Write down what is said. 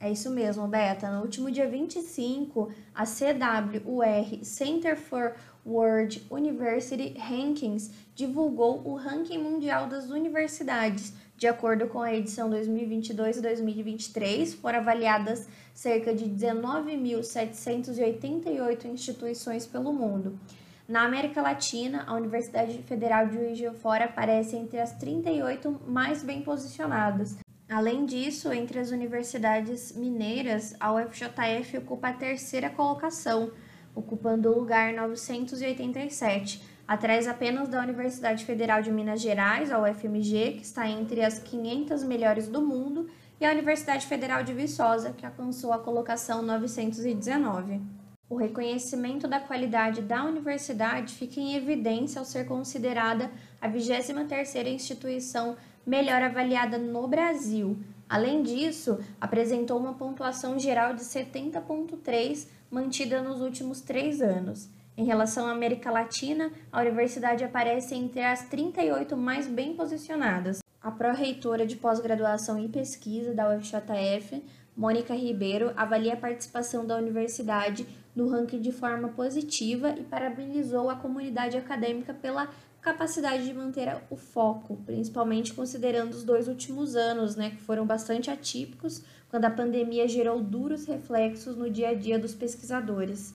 É isso mesmo, Beta. No último dia 25, a CWUR Center for World University Rankings divulgou o ranking mundial das universidades. De acordo com a edição 2022 e 2023, foram avaliadas cerca de 19.788 instituições pelo mundo. Na América Latina, a Universidade Federal de Juiz de Fora aparece entre as 38 mais bem posicionadas. Além disso, entre as universidades mineiras, a UFJF ocupa a terceira colocação, ocupando o lugar 987, atrás apenas da Universidade Federal de Minas Gerais, a UFMG, que está entre as 500 melhores do mundo, e a Universidade Federal de Viçosa, que alcançou a colocação 919. O reconhecimento da qualidade da universidade fica em evidência ao ser considerada a 23ª instituição melhor avaliada no Brasil. Além disso, apresentou uma pontuação geral de 70,3, mantida nos últimos três anos. Em relação à América Latina, a universidade aparece entre as 38 mais bem posicionadas. A pró-reitora de pós-graduação e pesquisa da UFJF, Mônica Ribeiro, avalia a participação da universidade no ranking de forma positiva e parabenizou a comunidade acadêmica pela capacidade de manter o foco, principalmente considerando os dois últimos anos, né, que foram bastante atípicos, quando a pandemia gerou duros reflexos no dia a dia dos pesquisadores.